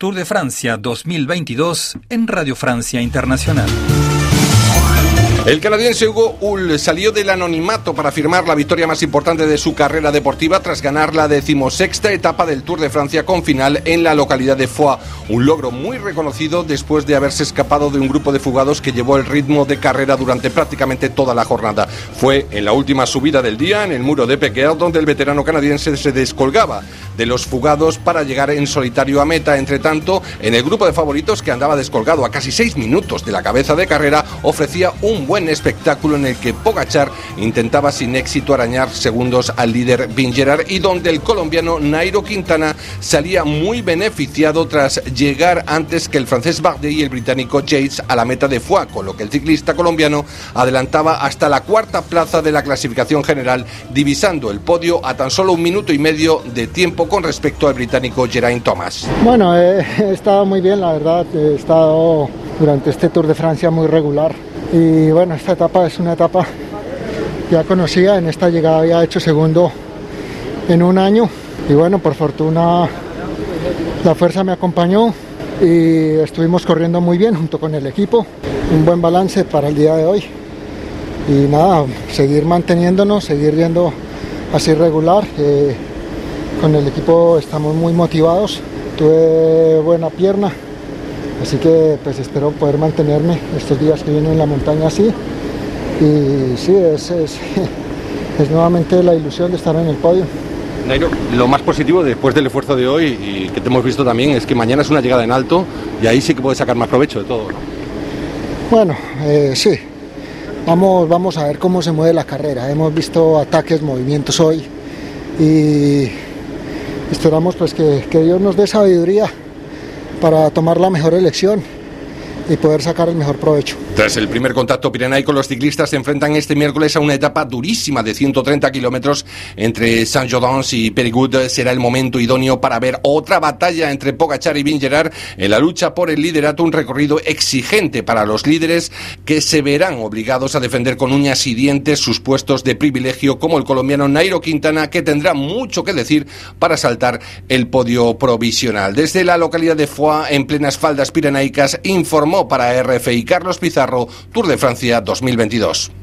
Tour de Francia 2022 en Radio Francia Internacional. El canadiense Hugo Hull salió del anonimato para firmar la victoria más importante de su carrera deportiva tras ganar la decimosexta etapa del Tour de Francia con final en la localidad de Foix. Un logro muy reconocido después de haberse escapado de un grupo de fugados que llevó el ritmo de carrera durante prácticamente toda la jornada. Fue en la última subida del día en el muro de Pequea donde el veterano canadiense se descolgaba de los fugados para llegar en solitario a meta. Entre tanto, en el grupo de favoritos que andaba descolgado a casi seis minutos de la cabeza de carrera, ofrecía un buen espectáculo en el que Pogachar intentaba sin éxito arañar segundos al líder Vingerar y donde el colombiano Nairo Quintana salía muy beneficiado tras llegar antes que el francés Bardet y el británico Yates a la meta de Foix, con lo que el ciclista colombiano adelantaba hasta la cuarta plaza de la clasificación general, divisando el podio a tan solo un minuto y medio de tiempo con respecto al británico Geraint Thomas. Bueno, he estado muy bien, la verdad, he estado durante este Tour de Francia muy regular. Y bueno, esta etapa es una etapa ya conocida, en esta llegada había hecho segundo en un año. Y bueno, por fortuna la fuerza me acompañó y estuvimos corriendo muy bien junto con el equipo, un buen balance para el día de hoy. Y nada, seguir manteniéndonos, seguir yendo así regular. Eh, con el equipo estamos muy motivados, tuve buena pierna, Así que pues espero poder mantenerme estos días que vienen en la montaña así. Y sí, es, es, nuevamente la ilusión de estar en el podio. Nairo, lo más positivo después del esfuerzo de hoy y que te hemos visto también es que mañana es una llegada en alto y ahí sí que puedes sacar más provecho de todo. Bueno, eh, sí. Vamos, vamos a ver cómo se mueve la carrera. Hemos visto ataques, movimientos hoy y esperamos pues que, que Dios nos dé sabiduría para tomar la mejor elección y poder sacar el mejor provecho. Tras el primer contacto pirenaico, los ciclistas se enfrentan este miércoles a una etapa durísima de 130 kilómetros entre Saint-Gaudens y Périgueux. Será el momento idóneo para ver otra batalla entre Pogachar y Vingegaard en la lucha por el liderato, un recorrido exigente para los líderes que se verán obligados a defender con uñas y dientes sus puestos de privilegio, como el colombiano Nairo Quintana, que tendrá mucho que decir para saltar el podio provisional. Desde la localidad de Foix, en plenas faldas pirenaicas, informó para RFI Carlos Pizarro, Tour de Francia 2022.